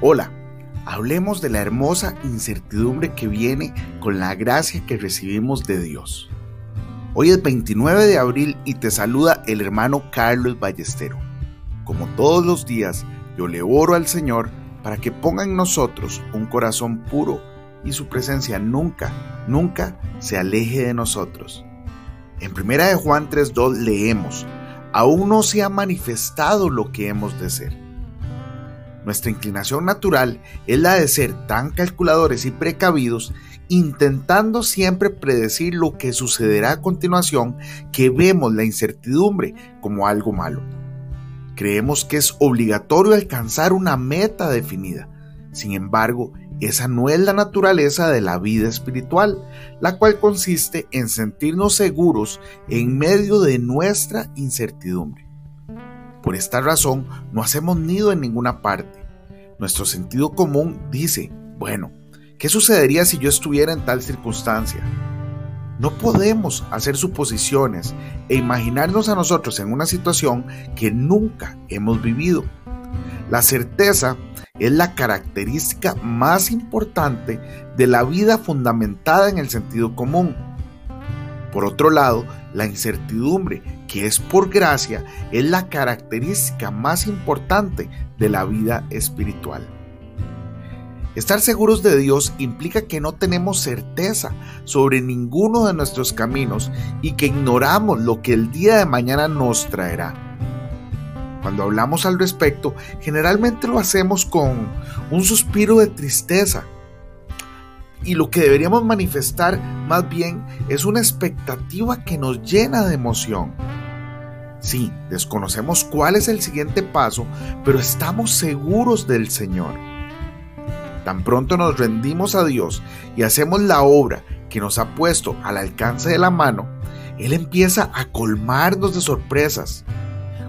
Hola, hablemos de la hermosa incertidumbre que viene con la gracia que recibimos de Dios. Hoy es 29 de abril y te saluda el hermano Carlos Ballestero. Como todos los días, yo le oro al Señor para que ponga en nosotros un corazón puro y su presencia nunca, nunca se aleje de nosotros. En 1 de Juan 3.2 leemos, aún no se ha manifestado lo que hemos de ser nuestra inclinación natural es la de ser tan calculadores y precavidos, intentando siempre predecir lo que sucederá a continuación, que vemos la incertidumbre como algo malo. Creemos que es obligatorio alcanzar una meta definida. Sin embargo, esa no es la naturaleza de la vida espiritual, la cual consiste en sentirnos seguros en medio de nuestra incertidumbre. Por esta razón, no hacemos nido en ninguna parte nuestro sentido común dice, bueno, ¿qué sucedería si yo estuviera en tal circunstancia? No podemos hacer suposiciones e imaginarnos a nosotros en una situación que nunca hemos vivido. La certeza es la característica más importante de la vida fundamentada en el sentido común. Por otro lado, la incertidumbre, que es por gracia, es la característica más importante de la vida espiritual. Estar seguros de Dios implica que no tenemos certeza sobre ninguno de nuestros caminos y que ignoramos lo que el día de mañana nos traerá. Cuando hablamos al respecto, generalmente lo hacemos con un suspiro de tristeza, y lo que deberíamos manifestar más bien es una expectativa que nos llena de emoción. Sí, desconocemos cuál es el siguiente paso, pero estamos seguros del Señor. Tan pronto nos rendimos a Dios y hacemos la obra que nos ha puesto al alcance de la mano, Él empieza a colmarnos de sorpresas.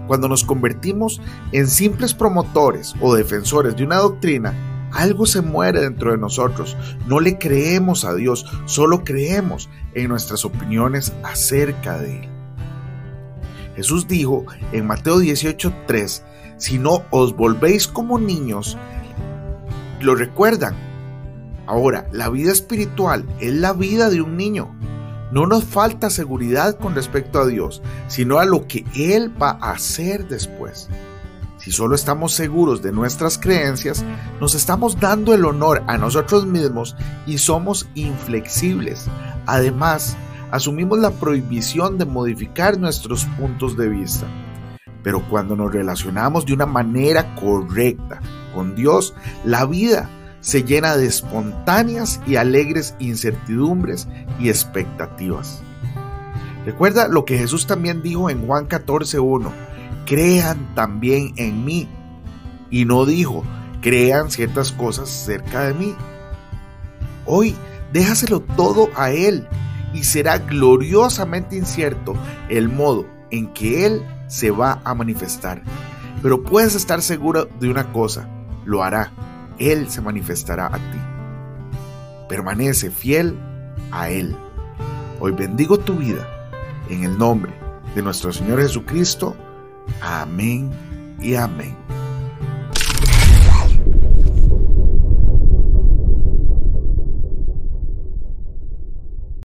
Cuando nos convertimos en simples promotores o defensores de una doctrina, algo se muere dentro de nosotros. No le creemos a Dios, solo creemos en nuestras opiniones acerca de Él. Jesús dijo en Mateo 18:3, si no os volvéis como niños, lo recuerdan. Ahora, la vida espiritual es la vida de un niño. No nos falta seguridad con respecto a Dios, sino a lo que Él va a hacer después. Si solo estamos seguros de nuestras creencias, nos estamos dando el honor a nosotros mismos y somos inflexibles. Además, asumimos la prohibición de modificar nuestros puntos de vista. Pero cuando nos relacionamos de una manera correcta con Dios, la vida se llena de espontáneas y alegres incertidumbres y expectativas. Recuerda lo que Jesús también dijo en Juan 14.1 crean también en mí. Y no dijo, crean ciertas cosas cerca de mí. Hoy déjaselo todo a Él y será gloriosamente incierto el modo en que Él se va a manifestar. Pero puedes estar seguro de una cosa, lo hará. Él se manifestará a ti. Permanece fiel a Él. Hoy bendigo tu vida en el nombre de nuestro Señor Jesucristo Amén y amén.